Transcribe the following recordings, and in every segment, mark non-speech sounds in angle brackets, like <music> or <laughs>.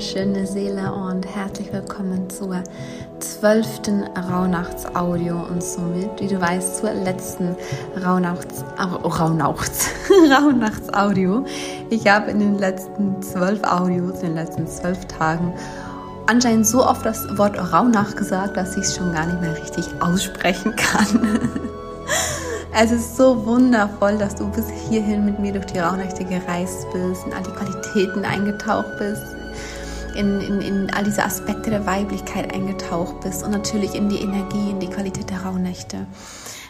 wunderschöne Seele und herzlich willkommen zur zwölften Rauhnachtsaudio und somit, wie du weißt, zur letzten Rauhnachts, Rauhnachts, <laughs> Rauhnachtsaudio. Ich habe in den letzten zwölf Audios, in den letzten zwölf Tagen anscheinend so oft das Wort Rauhnach gesagt, dass ich es schon gar nicht mehr richtig aussprechen kann. <laughs> Es ist so wundervoll, dass du bis hierhin mit mir durch die Rauhnächte gereist bist, in all die Qualitäten eingetaucht bist, in, in, in all diese Aspekte der Weiblichkeit eingetaucht bist und natürlich in die Energie, in die Qualität der Rauhnächte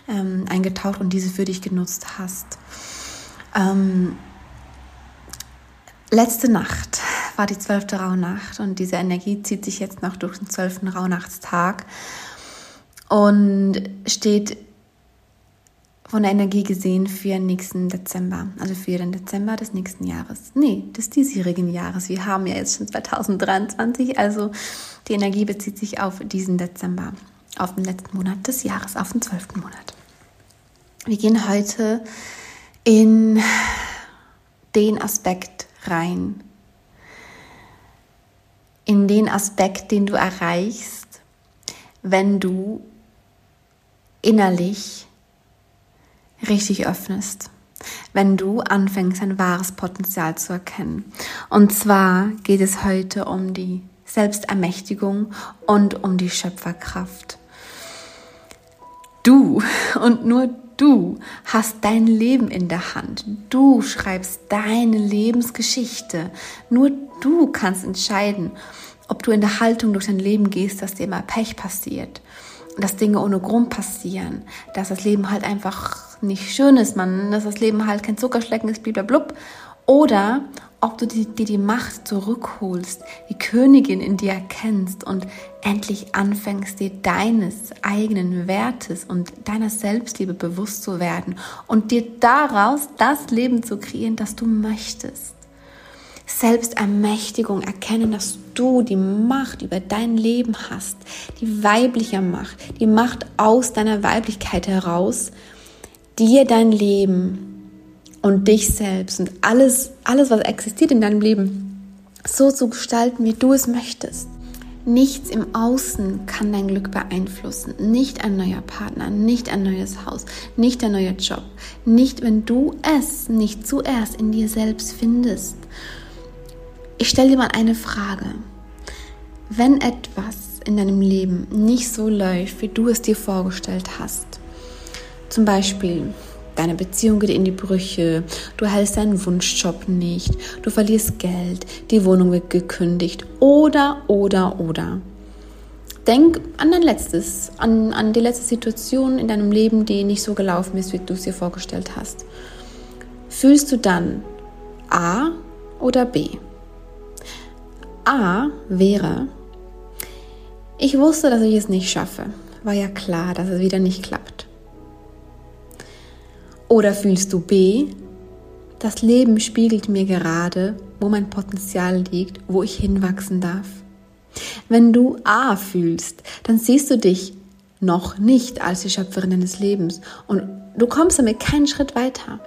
ähm, eingetaucht und diese für dich genutzt hast. Ähm, letzte Nacht war die zwölfte Rauhnacht und diese Energie zieht sich jetzt noch durch den zwölften Rauhnachtstag und steht von der Energie gesehen für den nächsten Dezember, also für den Dezember des nächsten Jahres. Nee, des diesjährigen Jahres. Wir haben ja jetzt schon 2023, also die Energie bezieht sich auf diesen Dezember, auf den letzten Monat des Jahres, auf den zwölften Monat. Wir gehen heute in den Aspekt rein, in den Aspekt, den du erreichst, wenn du innerlich richtig öffnest, wenn du anfängst, ein wahres Potenzial zu erkennen. Und zwar geht es heute um die Selbstermächtigung und um die Schöpferkraft. Du <laughs> und nur du hast dein Leben in der Hand. Du schreibst deine Lebensgeschichte. Nur du kannst entscheiden, ob du in der Haltung durch dein Leben gehst, dass dir immer Pech passiert, dass Dinge ohne Grund passieren, dass das Leben halt einfach nicht schön ist, man, dass das Leben halt kein Zuckerschlecken ist, blub. Oder ob du dir die, die Macht zurückholst, die Königin in dir erkennst und endlich anfängst, dir deines eigenen Wertes und deiner Selbstliebe bewusst zu werden und dir daraus das Leben zu kreieren, das du möchtest. Selbstermächtigung erkennen, dass du die Macht über dein Leben hast, die weibliche Macht, die Macht aus deiner Weiblichkeit heraus, dir dein Leben und dich selbst und alles, alles, was existiert in deinem Leben, so zu gestalten, wie du es möchtest. Nichts im Außen kann dein Glück beeinflussen. Nicht ein neuer Partner, nicht ein neues Haus, nicht ein neuer Job. Nicht, wenn du es nicht zuerst in dir selbst findest. Ich stelle dir mal eine Frage. Wenn etwas in deinem Leben nicht so läuft, wie du es dir vorgestellt hast, zum Beispiel, deine Beziehung geht in die Brüche, du hältst deinen Wunschjob nicht, du verlierst Geld, die Wohnung wird gekündigt oder, oder, oder. Denk an dein letztes, an, an die letzte Situation in deinem Leben, die nicht so gelaufen ist, wie du es dir vorgestellt hast. Fühlst du dann A oder B? A wäre, ich wusste, dass ich es nicht schaffe. War ja klar, dass es wieder nicht klappt. Oder fühlst du B? Das Leben spiegelt mir gerade, wo mein Potenzial liegt, wo ich hinwachsen darf. Wenn du A fühlst, dann siehst du dich noch nicht als die Schöpferin deines Lebens und du kommst damit keinen Schritt weiter.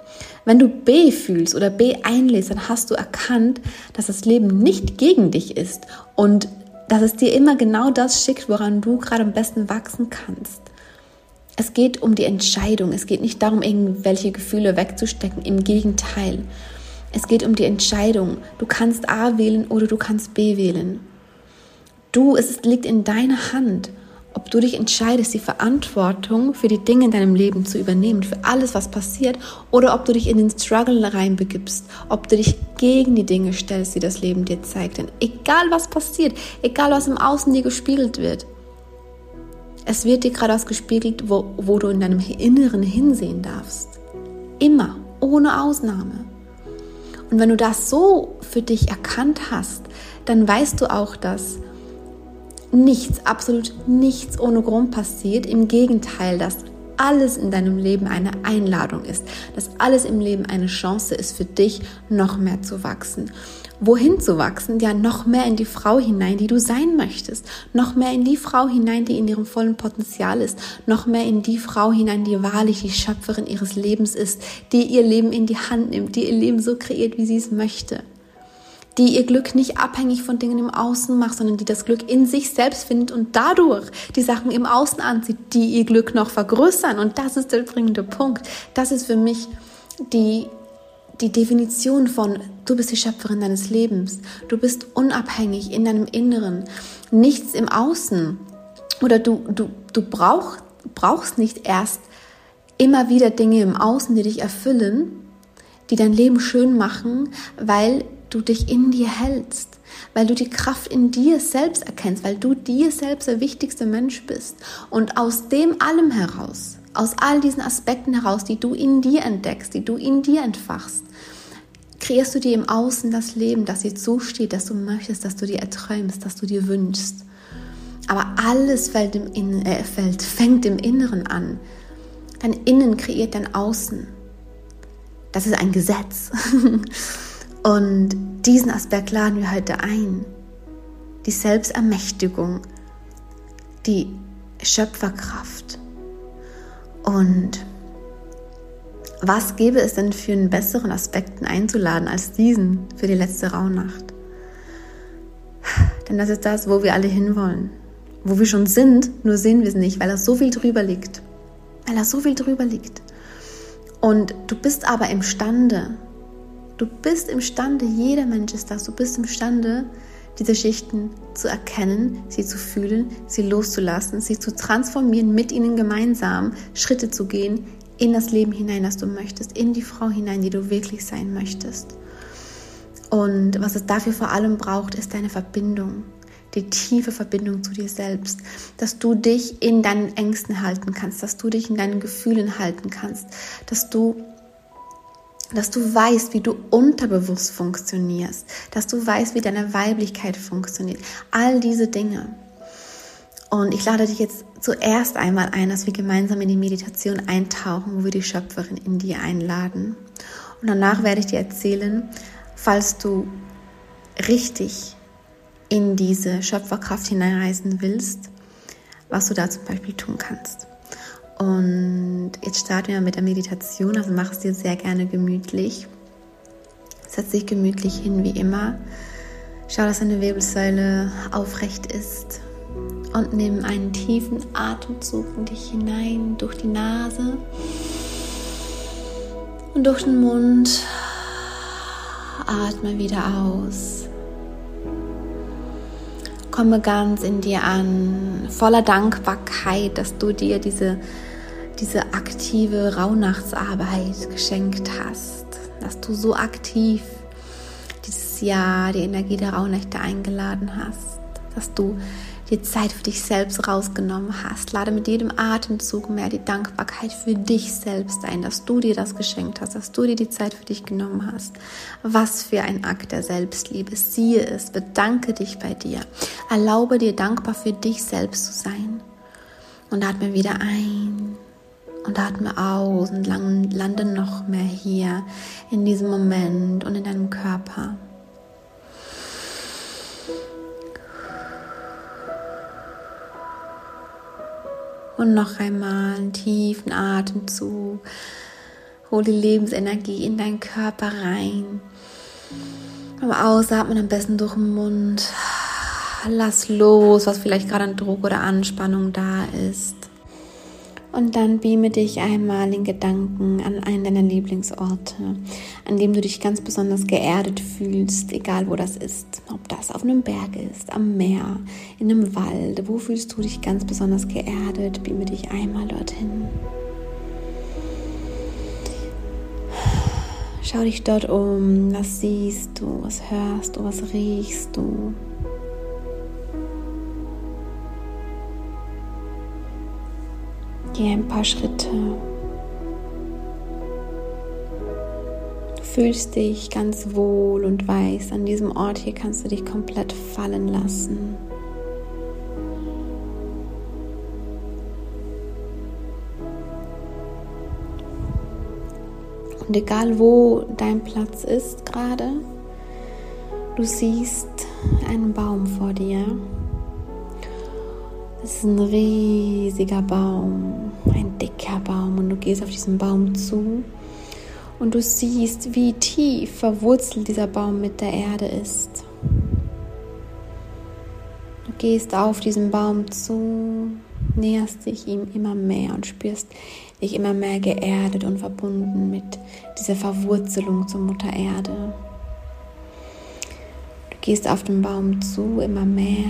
Wenn du B fühlst oder B einlässt, dann hast du erkannt, dass das Leben nicht gegen dich ist und dass es dir immer genau das schickt, woran du gerade am besten wachsen kannst. Es geht um die Entscheidung. Es geht nicht darum, irgendwelche Gefühle wegzustecken. Im Gegenteil. Es geht um die Entscheidung. Du kannst A wählen oder du kannst B wählen. Du, es liegt in deiner Hand, ob du dich entscheidest, die Verantwortung für die Dinge in deinem Leben zu übernehmen, für alles, was passiert, oder ob du dich in den Struggle reinbegibst, ob du dich gegen die Dinge stellst, die das Leben dir zeigt. Denn egal was passiert, egal was im Außen dir gespiegelt wird, es wird dir gerade ausgespiegelt, wo, wo du in deinem Inneren hinsehen darfst. Immer, ohne Ausnahme. Und wenn du das so für dich erkannt hast, dann weißt du auch, dass nichts, absolut nichts ohne Grund passiert. Im Gegenteil, dass alles in deinem Leben eine Einladung ist, dass alles im Leben eine Chance ist für dich, noch mehr zu wachsen. Wohin zu wachsen, ja noch mehr in die Frau hinein, die du sein möchtest, noch mehr in die Frau hinein, die in ihrem vollen Potenzial ist, noch mehr in die Frau hinein, die wahrlich die Schöpferin ihres Lebens ist, die ihr Leben in die Hand nimmt, die ihr Leben so kreiert, wie sie es möchte, die ihr Glück nicht abhängig von Dingen im Außen macht, sondern die das Glück in sich selbst findet und dadurch die Sachen im Außen anzieht, die ihr Glück noch vergrößern. Und das ist der bringende Punkt. Das ist für mich die, die Definition von, du bist die Schöpferin deines Lebens. Du bist unabhängig in deinem Inneren. Nichts im Außen. Oder du, du, du brauch, brauchst nicht erst immer wieder Dinge im Außen, die dich erfüllen, die dein Leben schön machen, weil du dich in dir hältst, weil du die Kraft in dir selbst erkennst, weil du dir selbst der wichtigste Mensch bist. Und aus dem allem heraus, aus all diesen Aspekten heraus, die du in dir entdeckst, die du in dir entfachst, kreierst du dir im Außen das Leben, das dir zusteht, das du möchtest, das du dir erträumst, das du dir wünschst. Aber alles fällt im Innen, äh, fällt, fängt im Inneren an. Dein Innen kreiert dein Außen. Das ist ein Gesetz. <laughs> Und diesen Aspekt laden wir heute ein. Die Selbstermächtigung, die Schöpferkraft. Und was gäbe es denn für einen besseren Aspekten einzuladen als diesen für die letzte Rauhnacht? Denn das ist das, wo wir alle hinwollen. Wo wir schon sind, nur sehen wir es nicht, weil da so viel drüber liegt. Weil da so viel drüber liegt. Und du bist aber imstande, Du bist imstande, jeder Mensch ist das, du bist imstande, diese Schichten zu erkennen, sie zu fühlen, sie loszulassen, sie zu transformieren, mit ihnen gemeinsam Schritte zu gehen in das Leben hinein, das du möchtest, in die Frau hinein, die du wirklich sein möchtest. Und was es dafür vor allem braucht, ist deine Verbindung, die tiefe Verbindung zu dir selbst, dass du dich in deinen Ängsten halten kannst, dass du dich in deinen Gefühlen halten kannst, dass du dass du weißt, wie du unterbewusst funktionierst, dass du weißt, wie deine Weiblichkeit funktioniert. All diese Dinge. Und ich lade dich jetzt zuerst einmal ein, dass wir gemeinsam in die Meditation eintauchen, wo wir die Schöpferin in dir einladen. Und danach werde ich dir erzählen, falls du richtig in diese Schöpferkraft hineinreisen willst, was du da zum Beispiel tun kannst. Und jetzt starten wir mit der Meditation, also mach es dir sehr gerne gemütlich. Setz dich gemütlich hin wie immer. Schau, dass deine Wirbelsäule aufrecht ist. Und nimm einen tiefen Atemzug in dich hinein durch die Nase und durch den Mund. Atme wieder aus. Komme ganz in dir an, voller Dankbarkeit, dass du dir diese diese aktive Rauhnachtsarbeit geschenkt hast, dass du so aktiv dieses Jahr die Energie der Rauhnächte eingeladen hast, dass du die Zeit für dich selbst rausgenommen hast. Lade mit jedem Atemzug mehr die Dankbarkeit für dich selbst ein, dass du dir das geschenkt hast, dass du dir die Zeit für dich genommen hast. Was für ein Akt der Selbstliebe. Siehe es, bedanke dich bei dir. Erlaube dir dankbar für dich selbst zu sein. Und atme wieder ein und atme aus und lande noch mehr hier in diesem Moment und in deinem Körper. Und noch einmal einen tiefen Atemzug. Hol die Lebensenergie in deinen Körper rein. Beim Ausatmen am besten durch den Mund. Lass los, was vielleicht gerade an Druck oder Anspannung da ist. Und dann beame dich einmal in Gedanken an einen deiner Lieblingsorte, an dem du dich ganz besonders geerdet fühlst, egal wo das ist. Ob das auf einem Berg ist, am Meer, in einem Wald. Wo fühlst du dich ganz besonders geerdet? Beame dich einmal dorthin. Schau dich dort um. Was siehst du? Was hörst du? Was riechst du? Geh ein paar Schritte. Du fühlst dich ganz wohl und weißt, an diesem Ort hier kannst du dich komplett fallen lassen. Und egal wo dein Platz ist gerade, du siehst einen Baum vor dir. Es ist ein riesiger Baum, ein dicker Baum und du gehst auf diesen Baum zu Und du siehst, wie tief verwurzelt dieser Baum mit der Erde ist. Du gehst auf diesen Baum zu, näherst dich ihm immer mehr und spürst dich immer mehr geerdet und verbunden mit dieser Verwurzelung zur Mutter Erde. Du gehst auf den Baum zu, immer mehr.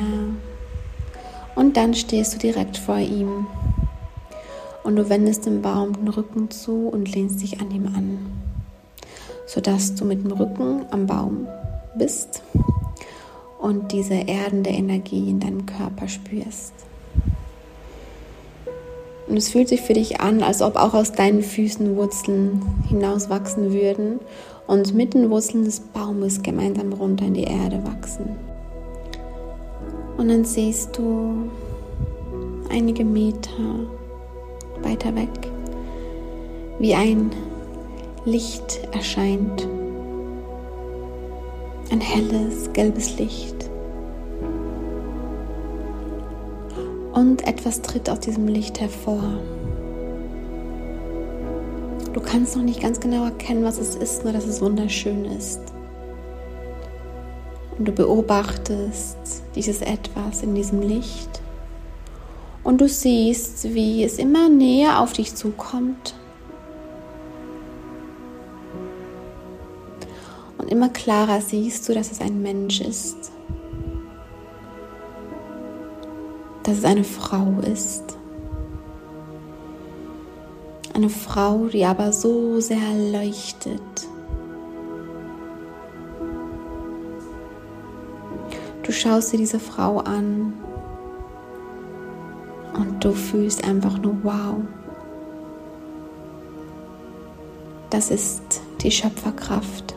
Und dann stehst du direkt vor ihm. Und du wendest dem Baum den Rücken zu und lehnst dich an ihm an, sodass du mit dem Rücken am Baum bist und diese erdende Energie in deinem Körper spürst. Und es fühlt sich für dich an, als ob auch aus deinen Füßen Wurzeln hinauswachsen würden und mit den Wurzeln des Baumes gemeinsam runter in die Erde wachsen. Und dann siehst du einige Meter weiter weg, wie ein Licht erscheint. Ein helles, gelbes Licht. und etwas tritt aus diesem Licht hervor. Du kannst noch nicht ganz genau erkennen, was es ist, nur dass es wunderschön ist. Und du beobachtest dieses Etwas in diesem Licht und du siehst, wie es immer näher auf dich zukommt. Und immer klarer siehst du, dass es ein Mensch ist. dass es eine Frau ist. Eine Frau, die aber so sehr leuchtet. Schaust dir diese Frau an und du fühlst einfach nur wow. Das ist die Schöpferkraft.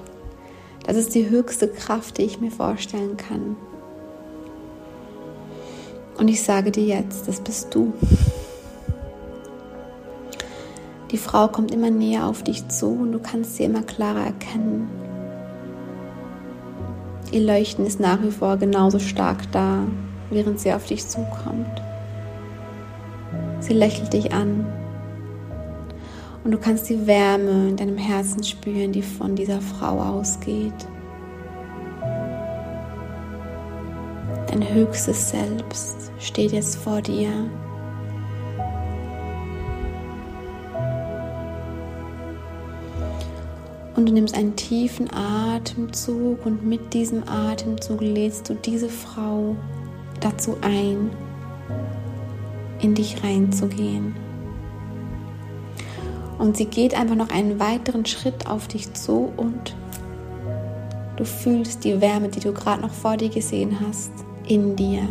Das ist die höchste Kraft, die ich mir vorstellen kann. Und ich sage dir jetzt, das bist du. Die Frau kommt immer näher auf dich zu und du kannst sie immer klarer erkennen. Ihr Leuchten ist nach wie vor genauso stark da, während sie auf dich zukommt. Sie lächelt dich an und du kannst die Wärme in deinem Herzen spüren, die von dieser Frau ausgeht. Dein höchstes Selbst steht jetzt vor dir. Und du nimmst einen tiefen Atemzug und mit diesem Atemzug lädst du diese Frau dazu ein, in dich reinzugehen. Und sie geht einfach noch einen weiteren Schritt auf dich zu und du fühlst die Wärme, die du gerade noch vor dir gesehen hast in dir.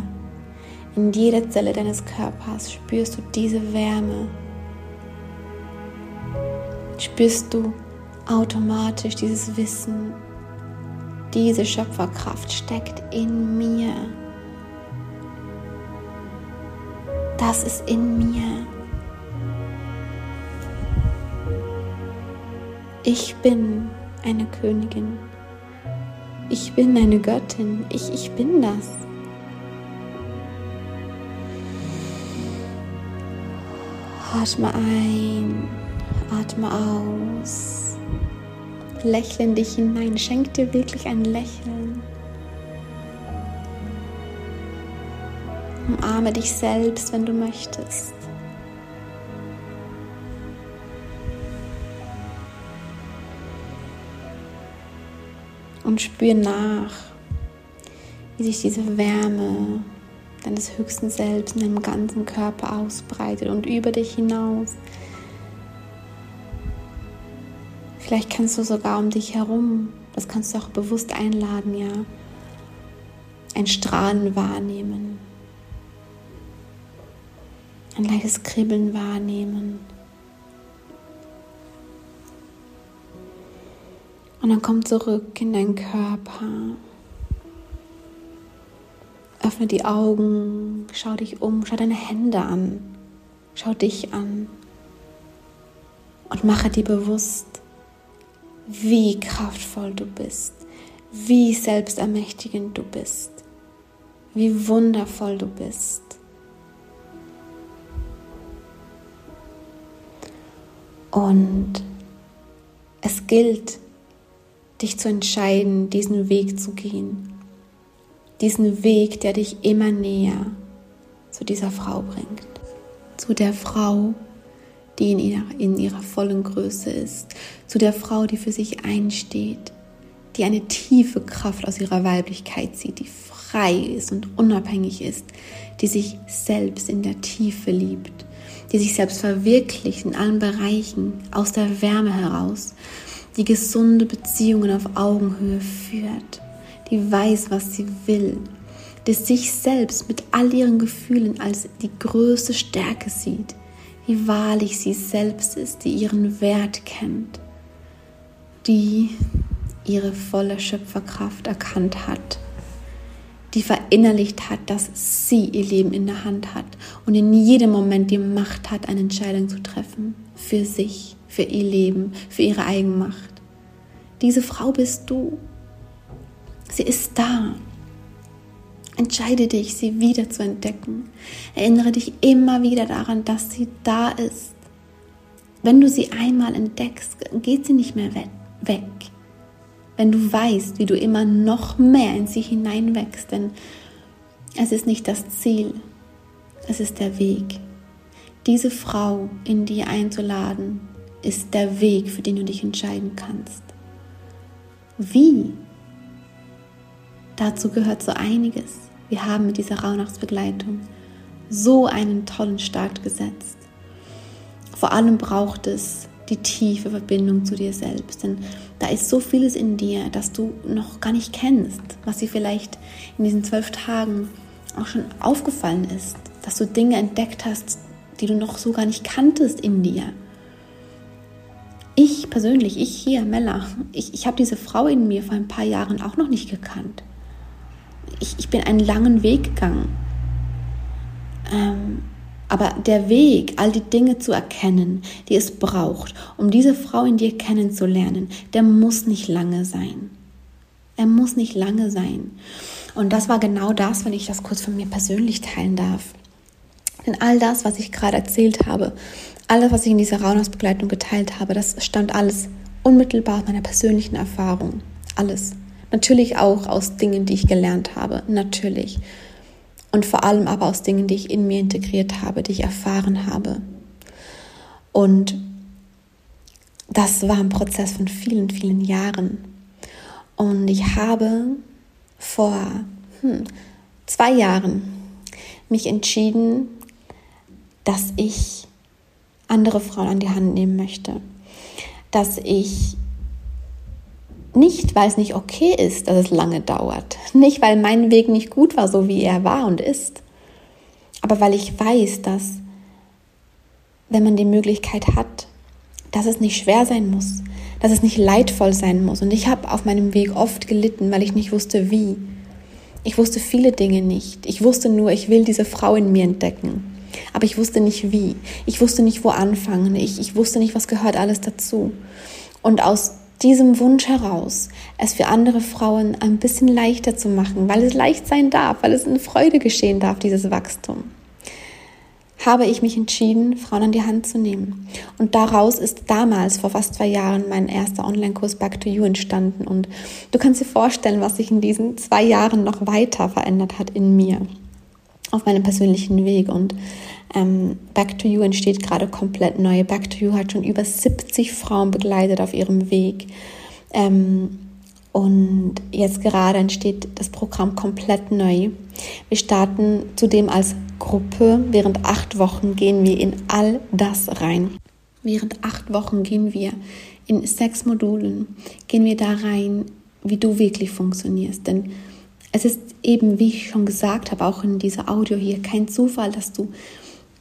In jeder Zelle deines Körpers spürst du diese Wärme. Spürst du automatisch dieses Wissen, diese Schöpferkraft steckt in mir. Das ist in mir. Ich bin eine Königin. Ich bin eine Göttin. Ich, ich bin das. Atme ein, atme aus. Lächle in dich hinein. Schenk dir wirklich ein Lächeln. Umarme dich selbst, wenn du möchtest. Und spür nach, wie sich diese Wärme deines höchsten Selbst in deinem ganzen Körper ausbreitet und über dich hinaus. Vielleicht kannst du sogar um dich herum, das kannst du auch bewusst einladen, ja, ein Strahlen wahrnehmen, ein leichtes Kribbeln wahrnehmen. Und dann komm zurück in deinen Körper. Öffne die Augen, schau dich um, schau deine Hände an, schau dich an und mache dir bewusst, wie kraftvoll du bist, wie selbstermächtigend du bist, wie wundervoll du bist. Und Es gilt, dich zu entscheiden, diesen Weg zu gehen. Diesen Weg, der dich immer näher zu dieser Frau bringt. Zu der Frau, die in ihrer, in ihrer vollen Größe ist. Zu der Frau, die für sich einsteht. Die eine tiefe Kraft aus ihrer Weiblichkeit zieht, die frei ist und unabhängig ist. Die sich selbst in der Tiefe liebt. Die sich selbst verwirklicht in allen Bereichen, aus der Wärme heraus die gesunde Beziehungen auf Augenhöhe führt, die weiß, was sie will, die sich selbst mit all ihren Gefühlen als die größte Stärke sieht, wie wahrlich sie selbst ist, die ihren Wert kennt, die ihre volle Schöpferkraft erkannt hat, die verinnerlicht hat, dass sie ihr Leben in der Hand hat und in jedem Moment die Macht hat, eine Entscheidung zu treffen für sich für ihr Leben, für ihre Eigenmacht. Diese Frau bist du. Sie ist da. Entscheide dich, sie wieder zu entdecken. Erinnere dich immer wieder daran, dass sie da ist. Wenn du sie einmal entdeckst, geht sie nicht mehr weg. Wenn du weißt, wie du immer noch mehr in sie hineinwächst, denn es ist nicht das Ziel, es ist der Weg. Diese Frau in dir einzuladen, ist der Weg, für den du dich entscheiden kannst. Wie? Dazu gehört so einiges. Wir haben mit dieser Rauhnachtsbegleitung so einen tollen Start gesetzt. Vor allem braucht es die tiefe Verbindung zu dir selbst, denn da ist so vieles in dir, das du noch gar nicht kennst, was dir vielleicht in diesen zwölf Tagen auch schon aufgefallen ist, dass du Dinge entdeckt hast, die du noch so gar nicht kanntest in dir. Ich persönlich, ich hier, Mella, ich, ich habe diese Frau in mir vor ein paar Jahren auch noch nicht gekannt. Ich, ich bin einen langen Weg gegangen. Ähm, aber der Weg, all die Dinge zu erkennen, die es braucht, um diese Frau in dir kennenzulernen, der muss nicht lange sein. Er muss nicht lange sein. Und das war genau das, wenn ich das kurz von mir persönlich teilen darf. Denn all das, was ich gerade erzählt habe, alles, was ich in dieser Rauhnachtsbegleitung geteilt habe, das stammt alles unmittelbar aus meiner persönlichen Erfahrung. Alles. Natürlich auch aus Dingen, die ich gelernt habe. Natürlich. Und vor allem aber aus Dingen, die ich in mir integriert habe, die ich erfahren habe. Und das war ein Prozess von vielen, vielen Jahren. Und ich habe vor hm, zwei Jahren mich entschieden, dass ich andere Frauen an die Hand nehmen möchte. Dass ich nicht, weil es nicht okay ist, dass es lange dauert. Nicht, weil mein Weg nicht gut war, so wie er war und ist. Aber weil ich weiß, dass, wenn man die Möglichkeit hat, dass es nicht schwer sein muss, dass es nicht leidvoll sein muss. Und ich habe auf meinem Weg oft gelitten, weil ich nicht wusste, wie. Ich wusste viele Dinge nicht. Ich wusste nur, ich will diese Frau in mir entdecken aber ich wusste nicht wie. Ich wusste nicht, wo anfangen. Ich, ich wusste nicht, was gehört alles dazu. Und aus diesem Wunsch heraus, es für andere Frauen ein bisschen leichter zu machen, weil es leicht sein darf, weil es in Freude geschehen darf, dieses Wachstum, habe ich mich entschieden, Frauen an die Hand zu nehmen. Und daraus ist damals, vor fast zwei Jahren, mein erster Online-Kurs Back to You entstanden. Und du kannst dir vorstellen, was sich in diesen zwei Jahren noch weiter verändert hat in mir auf meinem persönlichen Weg. Und ähm, Back to You entsteht gerade komplett neu. Back to You hat schon über 70 Frauen begleitet auf ihrem Weg. Ähm, und jetzt gerade entsteht das Programm komplett neu. Wir starten zudem als Gruppe. Während acht Wochen gehen wir in all das rein. Während acht Wochen gehen wir in sechs Modulen, gehen wir da rein, wie du wirklich funktionierst. Denn es ist eben, wie ich schon gesagt habe, auch in dieser Audio hier, kein Zufall, dass du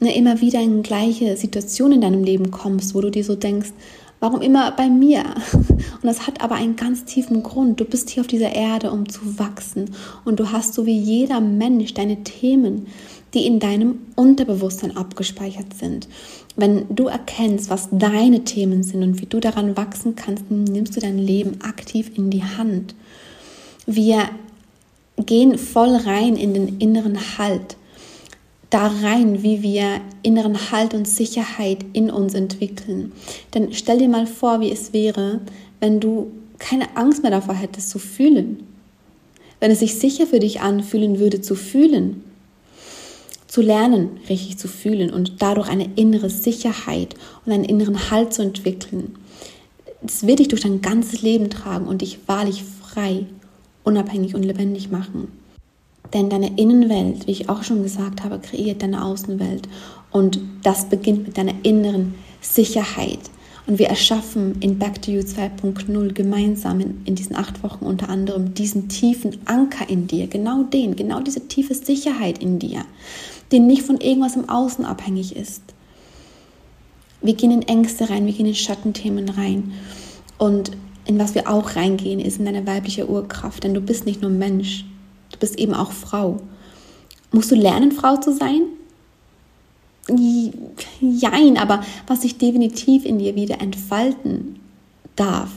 ne, immer wieder in gleiche Situationen in deinem Leben kommst, wo du dir so denkst, warum immer bei mir? <laughs> Und das hat aber einen ganz tiefen Grund. Du bist hier auf dieser Erde, um zu wachsen. Und du hast so wie jeder Mensch deine Themen, die in deinem Unterbewusstsein abgespeichert sind. Wenn du erkennst, was deine Themen sind und wie du daran wachsen kannst, nimmst du dein Leben aktiv in die Hand. Wir gehen voll rein in den inneren Halt. da rein, wie wir inneren Halt und Sicherheit in uns entwickeln. Denn stell dir mal vor, wie es wäre, wenn du keine Angst mehr davor hättest zu fühlen. Wenn es sich sicher für dich anfühlen würde zu fühlen. Zu lernen, richtig zu fühlen und dadurch eine innere Sicherheit und einen inneren Halt zu entwickeln. Das wird dich durch dein ganzes Leben tragen und dich wahrlich frei, unabhängig und lebendig machen. Denn deine Innenwelt, wie ich auch schon gesagt habe, kreiert deine Außenwelt. Und das beginnt mit deiner inneren Sicherheit. Und wir erschaffen in Back to You 2.0 gemeinsam in, in, diesen acht Wochen unter anderem diesen tiefen Anker in dir, genau den, genau diese tiefe Sicherheit in dir, den nicht von irgendwas im Außen abhängig ist. Wir gehen in Ängste rein, wir gehen in Schattenthemen rein. Und in was wir auch reingehen, ist in deine weibliche Urkraft, denn du bist nicht nur Mensch, Du bist eben auch Frau. Musst du lernen, Frau zu sein? Jein, aber was sich definitiv in dir wieder entfalten darf,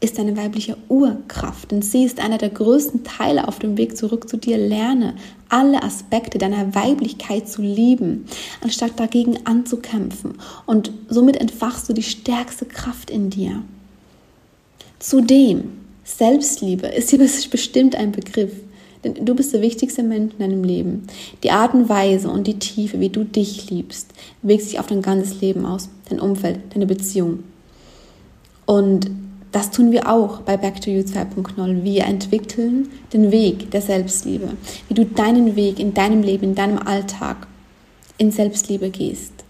ist deine weibliche Urkraft. Denn sie ist einer der größten Teile auf dem Weg zurück zu dir. Lerne alle Aspekte deiner Weiblichkeit zu lieben, anstatt dagegen anzukämpfen. Und somit entfachst du die stärkste Kraft in dir. Zudem, Selbstliebe ist hier <laughs> bestimmt ein Begriff. Denn du bist der wichtigste Mensch in deinem Leben. Die Art und Weise und die Tiefe, wie du dich liebst, wirkt sich auf dein ganzes Leben aus, dein Umfeld, deine Beziehung. Und das tun wir auch bei Back to You 2.0. Wir entwickeln den Weg der Selbstliebe, wie du deinen Weg in deinem Leben, in deinem Alltag in Selbstliebe gehst.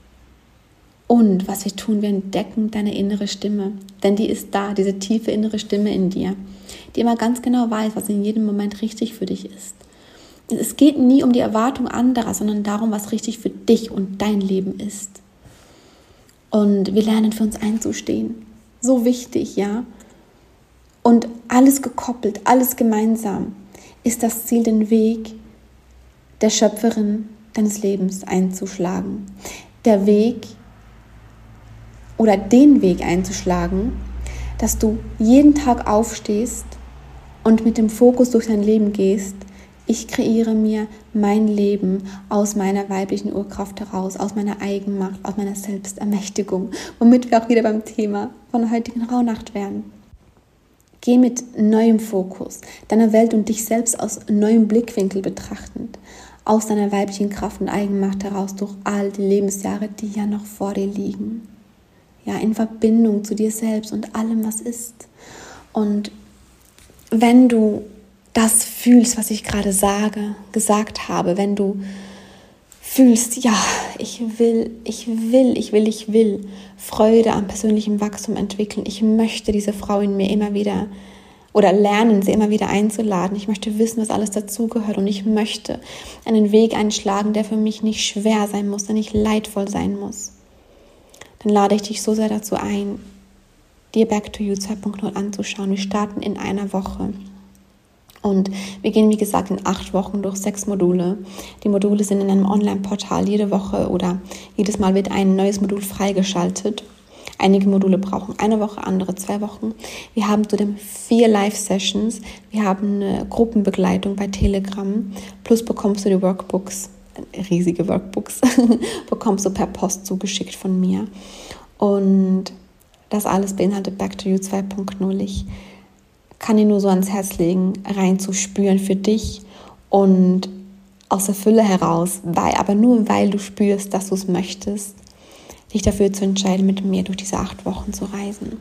Und was wir tun, wir entdecken deine innere Stimme, denn die ist da, diese tiefe innere Stimme in dir die immer ganz genau weiß, was in jedem Moment richtig für dich ist. Es geht nie um die Erwartung anderer, sondern darum, was richtig für dich und dein Leben ist. Und wir lernen für uns einzustehen. So wichtig, ja. Und alles gekoppelt, alles gemeinsam ist das Ziel, den Weg der Schöpferin deines Lebens einzuschlagen. Der Weg oder den Weg einzuschlagen, dass du jeden Tag aufstehst und mit dem Fokus durch dein Leben gehst, ich kreiere mir mein Leben aus meiner weiblichen Urkraft heraus, aus meiner Eigenmacht, aus meiner Selbstermächtigung, womit wir auch wieder beim Thema von der heutigen Rauhnacht werden. Geh mit neuem Fokus, deiner Welt und dich selbst aus neuem Blickwinkel betrachtend, aus deiner weiblichen Kraft und Eigenmacht heraus durch all die Lebensjahre, die ja noch vor dir liegen. Ja, in Verbindung zu dir selbst und allem, was ist. Und wenn du das fühlst, was ich gerade sage, gesagt habe, wenn du fühlst, ja, ich will, ich will, ich will, ich will Freude am persönlichen Wachstum entwickeln. Ich möchte diese Frau in mir immer wieder oder lernen, sie immer wieder einzuladen. Ich möchte wissen, was alles dazugehört und ich möchte einen Weg einschlagen, der für mich nicht schwer sein muss, der nicht leidvoll sein muss. Dann lade ich dich so sehr dazu ein, dir Back to You 2.0 anzuschauen. Wir starten in einer Woche. Und wir gehen, wie gesagt, in acht Wochen durch sechs Module. Die Module sind in einem Online-Portal jede Woche oder jedes Mal wird ein neues Modul freigeschaltet. Einige Module brauchen eine Woche, andere zwei Wochen. Wir haben zudem vier Live-Sessions. Wir haben eine Gruppenbegleitung bei Telegram. Plus bekommst du die Workbooks, riesige Workbooks, <laughs> bekommst du per Post zugeschickt von mir. Und das alles beinhaltet Back to You 2.0. Ich kann dir nur so ans Herz legen, reinzuspüren für dich und aus der Fülle heraus, weil, aber nur weil du spürst, dass du es möchtest, dich dafür zu entscheiden, mit mir durch diese acht Wochen zu reisen.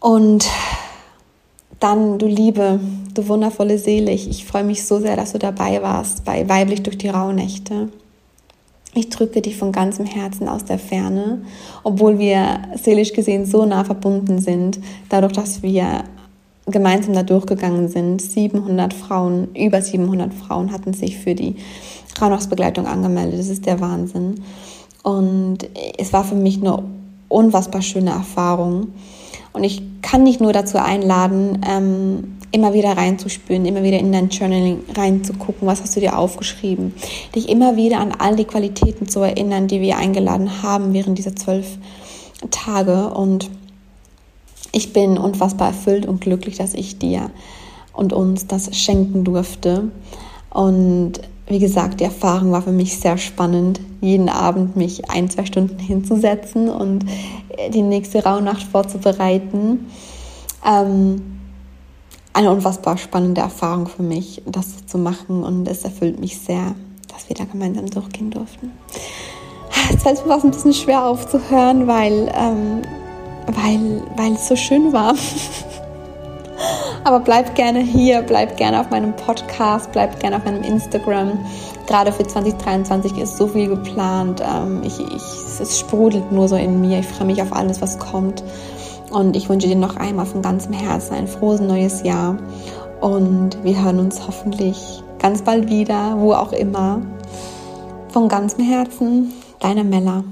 Und dann, du Liebe, du wundervolle Seele, ich, freue mich so sehr, dass du dabei warst bei Weiblich durch die Rauhnächte. Ich drücke dich von ganzem Herzen aus der Ferne, obwohl wir seelisch gesehen so nah verbunden sind, dadurch, dass wir gemeinsam da durchgegangen sind. 700 Frauen, über 700 Frauen hatten sich für die Rauhnachtsbegleitung angemeldet. Das ist der Wahnsinn. Und es war für mich eine unfassbar schöne Erfahrung. Und ich kann dich nur dazu einladen, ähm, immer wieder reinzuspüren, immer wieder in dein Journaling reinzugucken, was hast du dir aufgeschrieben, dich immer wieder an all die Qualitäten zu erinnern, die wir eingeladen haben während dieser zwölf Tage. Und ich bin unfassbar erfüllt und glücklich, dass ich dir und uns das schenken durfte. Und wie gesagt, die Erfahrung war für mich sehr spannend, jeden Abend mich ein, zwei Stunden hinzusetzen und die nächste Rauhnacht vorzubereiten. Ähm, eine unfassbar spannende Erfahrung für mich, das zu machen und es erfüllt mich sehr, dass wir da gemeinsam durchgehen durften. Fällt es mir ein bisschen schwer aufzuhören, weil, ähm, weil, weil es so schön war. <laughs> Aber bleib gerne hier, bleib gerne auf meinem Podcast, bleib gerne auf meinem Instagram. Gerade für 2023 ist so viel geplant. Ähm, ich, ich, es sprudelt nur so in mir. Ich freue mich auf alles, was kommt. Und ich wünsche dir noch einmal von ganzem Herzen ein frohes neues Jahr. Und wir hören uns hoffentlich ganz bald wieder, wo auch immer. Von ganzem Herzen, deine Mella.